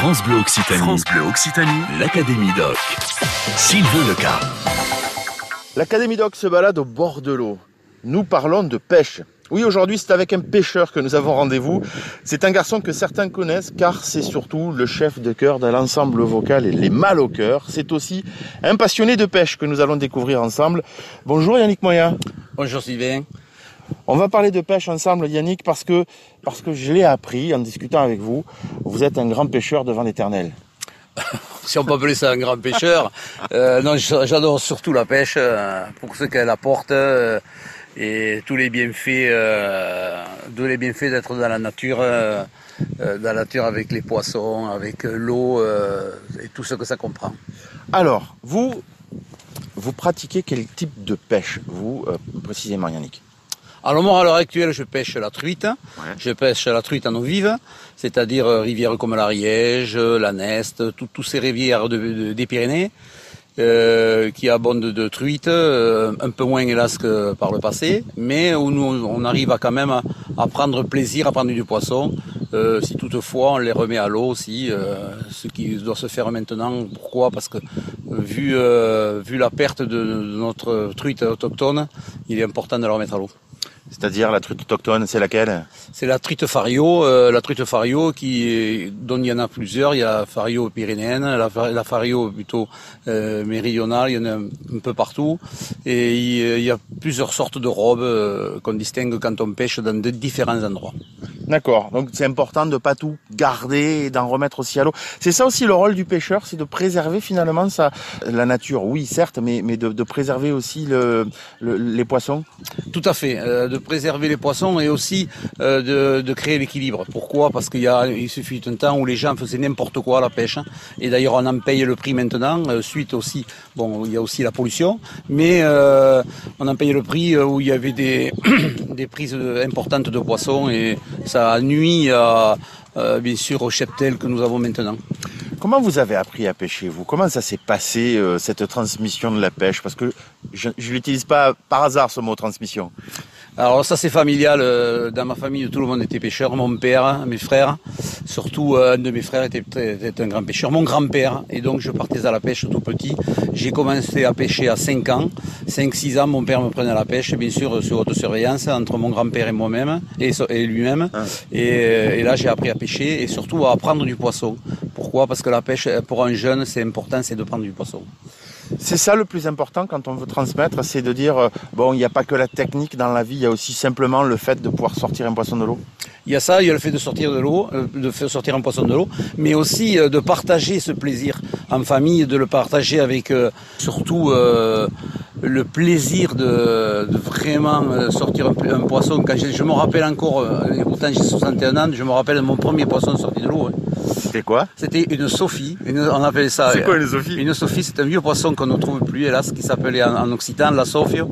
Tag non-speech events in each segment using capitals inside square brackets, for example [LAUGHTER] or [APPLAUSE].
France Bleu Occitanie. France Bleu Occitanie. L'Académie Doc. Sylvain Leca. L'Académie Doc se balade au bord de l'eau. Nous parlons de pêche. Oui, aujourd'hui, c'est avec un pêcheur que nous avons rendez-vous. C'est un garçon que certains connaissent car c'est surtout le chef de chœur de l'ensemble vocal et les mal au cœur. C'est aussi un passionné de pêche que nous allons découvrir ensemble. Bonjour Yannick Moya. Bonjour Sylvain. On va parler de pêche ensemble Yannick parce que, parce que je l'ai appris en discutant avec vous. Vous êtes un grand pêcheur devant l'éternel. [LAUGHS] si on peut appeler ça un grand pêcheur. Euh, non, j'adore surtout la pêche euh, pour ce qu'elle apporte euh, et tous les bienfaits, tous les bienfaits d'être dans la nature, dans la nature avec les poissons, avec l'eau et tout ce que ça comprend. Alors, vous, vous pratiquez quel type de pêche, vous précisément, Yannick? Alors moi, à l'heure actuelle, je pêche la truite. Je pêche la truite en eau vive, c'est-à-dire rivières comme l'Ariège, la Neste, tous ces rivières des Pyrénées. Euh, qui abondent de truites, euh, un peu moins hélas que par le passé, mais où nous, on arrive à quand même à, prendre plaisir à prendre du poisson, euh, si toutefois on les remet à l'eau aussi, ce qui doit se faire maintenant. Pourquoi? Parce que vu, vu la perte de, de notre truite autochtone, il est important de la remettre à l'eau. C'est-à-dire la truite autochtone, c'est laquelle? C'est la truite fario, euh, la truite fario qui, dont il y en a plusieurs. Il y a fario pyrénéenne, la, la fario plutôt euh, méridionale, il y en a un, peu partout. Et il, y a plusieurs sortes de robes euh, qu'on distingue quand on pêche dans de différents endroits. D'accord. Donc c'est important de pas tout garder et d'en remettre aussi à l'eau. C'est ça aussi le rôle du pêcheur, c'est de préserver finalement ça, la nature. Oui, certes, mais, mais de, de préserver aussi le, les poissons. Tout à fait. Euh, de préserver les poissons et aussi euh, de, créer l'équilibre. Pourquoi? Parce qu'il y a, il suffit un temps où les gens faisaient n'importe quoi à la pêche. Hein. Et d'ailleurs, on en paye le prix maintenant. Euh, suite aussi, bon, il y a aussi la pollution, mais euh, on en paye le prix où il y avait des, [COUGHS] des prises importantes de poissons et ça nuit à, bien sûr au cheptel que nous avons maintenant. Comment vous avez appris à pêcher, vous? Comment ça s'est passé, cette transmission de la pêche? Parce que je ne l'utilise pas par hasard, ce mot transmission. Alors ça c'est familial. Euh, dans ma famille, tout le monde était pêcheur. Mon père, mes frères, surtout euh, un de mes frères était, était un grand pêcheur. Mon grand-père. Et donc je partais à la pêche tout petit. J'ai commencé à pêcher à 5 ans. 5-6 ans, mon père me prenait à la pêche, bien sûr sur haute surveillance entre mon grand-père et moi-même et, et lui-même. Ah. Et, et, là j'ai appris à pêcher et surtout à prendre du poisson. Pourquoi? Parce que la pêche pour un jeune c'est important, c'est de prendre du poisson. C'est ça le plus important quand on veut transmettre, c'est de dire, euh, bon, il n'y a pas que la technique dans la vie, il y a aussi simplement le fait de pouvoir sortir un poisson de l'eau. Il y a ça, il y a le fait de sortir de l'eau, euh, de sortir un poisson de l'eau, mais aussi euh, de partager ce plaisir en famille, de le partager avec surtout le plaisir de, vraiment sortir un, poisson. Quand je, me rappelle encore, et pourtant j'ai 61 ans, je me rappelle de mon premier poisson sorti de l'eau. Hein. C'était quoi? C'était une sophie. on appelait ça. C'est quoi une sophie? Une sophie, c'est un vieux poisson qu'on ne trouve plus, hélas, qui s'appelait en, occitan la sophio.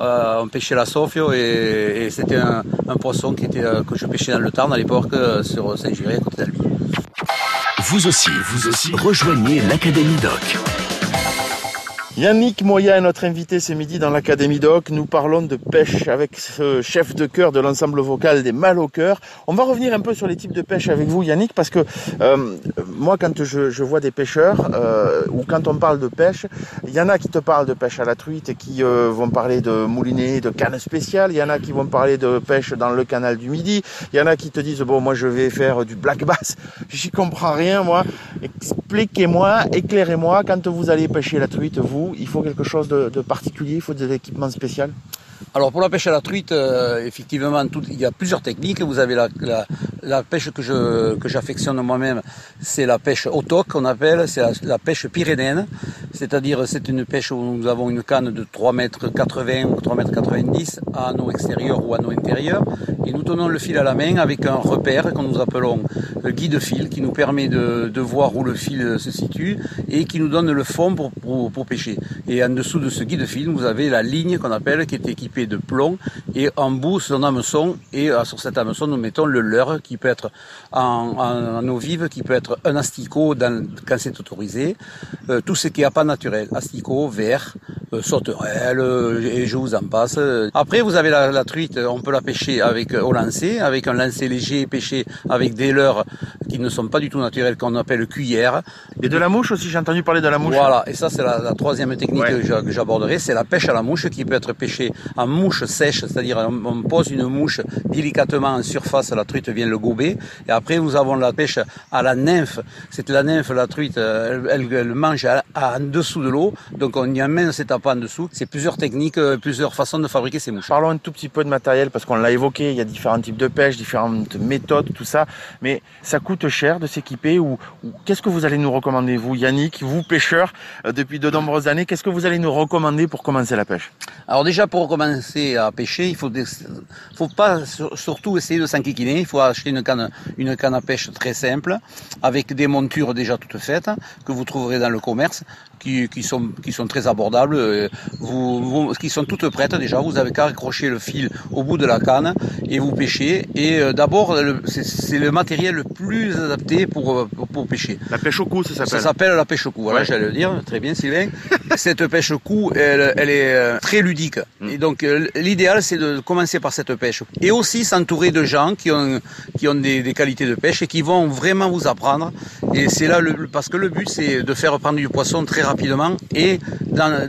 Euh, on pêchait la sophio et, c'était un, poisson qui était, euh, que je pêchais dans le Tarn à l'époque euh, sur Saint-Giré à côté d'Albi. Vous aussi, vous aussi, rejoignez l'Académie Doc. Yannick Moya est notre invité ce midi dans l'Académie Doc. Nous parlons de pêche avec ce chef de chœur de l'ensemble vocal des Mal au cœur. On va revenir un peu sur les types de pêche avec vous, Yannick, parce que euh, moi, quand je, vois des pêcheurs euh, ou quand on parle de pêche, il y en a qui te parlent de pêche à la truite et qui euh, vont parler de moulinet, de canne spéciale. Il y en a qui vont parler de pêche dans le canal du Midi. Il y en a qui te disent bon, moi, je vais faire du black bass. J'y comprends rien, moi. Expliquez-moi, éclairez-moi quand vous allez pêcher la truite, vous il faut quelque chose de, particulier, il faut des équipements spéciaux? Alors pour la pêche à la truite, euh, effectivement, il y a plusieurs techniques. Vous avez la, pêche que j'affectionne moi-même, c'est la pêche auto qu'on appelle, c'est la, pêche pyrénéenne. C'est-à-dire c'est une pêche où nous avons une canne de 3 mètres 80 ou 3 mètres 90 à anneau extérieur ou anneau intérieur. Et nous tenons le fil à la main avec un repère que nous appelons le guide-fil qui nous permet de, voir où le fil se situe et qui nous donne le fond pour, pour pêcher. Et en dessous de ce guide-fil, vous avez la ligne qu'on appelle qui est équipée de plomb et en bout son hameçon et euh, sur cet hameçon nous mettons le leurre qui peut être en, eau vive, qui peut être un asticot dans, quand c'est autorisé, euh, tout ce qui est pas naturel, asticot, verre, euh, sauterelle et je vous en passe. Après vous avez la, truite, on peut la pêcher avec au lancer, avec un lancer léger pêché avec des leurres qui ne sont pas du tout naturelles, qu'on appelle cuillère. Et de la mouche aussi, j'ai entendu parler de la mouche. Voilà, et ça c'est la, la, troisième technique que j'aborderai, c'est la pêche à la mouche qui peut être pêchée en mouche sèche, c'est-à-dire on, pose une mouche délicatement en surface, la truite vient le gober, et après nous avons la pêche à la nymphe, c'est la nymphe, la truite, elle, elle, mange en dessous de l'eau, donc on y amène cet appât en dessous. C'est plusieurs techniques, euh, plusieurs façons de fabriquer ces mouches. Parlons un tout petit peu de matériel, parce qu'on l'a évoqué, il y a différents types de pêche, différentes méthodes, tout ça, mais ça coûte cher de s'équiper ou, qu'est-ce que vous allez nous recommander, vous Yannick, vous pêcheur euh, depuis de nombreuses années, qu'est-ce que vous allez nous recommander pour commencer la pêche? Alors déjà pour commencer à pêcher, il faut, faut pas surtout essayer de s'enquiquiner, il faut acheter une canne, une canne à pêche très simple, avec des montures déjà toutes faites, que vous trouverez dans le commerce, qui, qui sont, qui sont très abordables, euh, vous, qui sont toutes prêtes déjà, vous avez qu'à accrocher le fil au bout de la canne et vous pêchez. Et euh, d'abord, c'est le matériel le plus adapté pour, euh, pour, pêcher. La pêche au cou, ça s'appelle Ça s'appelle la pêche au cou, voilà, j'allais le dire, très bien Sylvain. [LAUGHS] cette pêche au cou, elle, elle est très ludique. Mm. Et donc l'idéal, c'est de commencer par cette pêche. Et aussi s'entourer de gens qui ont, qui ont des, des, qualités de pêche et qui vont vraiment vous apprendre. Et c'est là, le, parce que le but, c'est de faire prendre du poisson très rapidement et dans,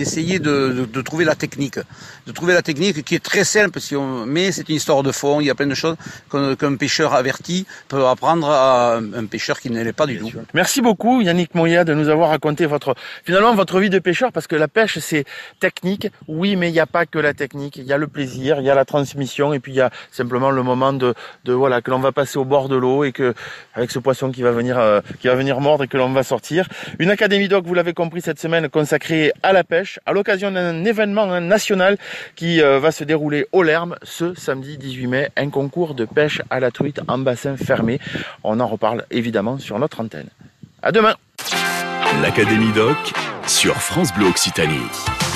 d'essayer de, de, trouver la technique, de trouver la technique qui est très simple, si on, mais c'est une histoire de fond. Il y a plein de choses qu'un pêcheur averti peut apprendre à un pêcheur qui ne l'est pas du tout. Merci beaucoup Yannick Moya de nous avoir raconté votre finalement votre vie de pêcheur parce que la pêche c'est technique, oui, mais il n'y a pas que la technique. Il y a le plaisir, il y a la transmission et puis il y a simplement le moment de, de voilà que l'on va passer au bord de l'eau et que avec ce poisson qui va venir euh, qui va venir mordre et que l'on va sortir. Une académie doc, vous l'avez compris cette semaine consacrée à la pêche à l'occasion d'un événement national qui euh, va se dérouler au Lerme ce samedi 18 mai, un concours de pêche à la truite en bassin fermé. On en reparle évidemment sur notre antenne. À demain. L'Académie Doc sur France Bleu Occitanie.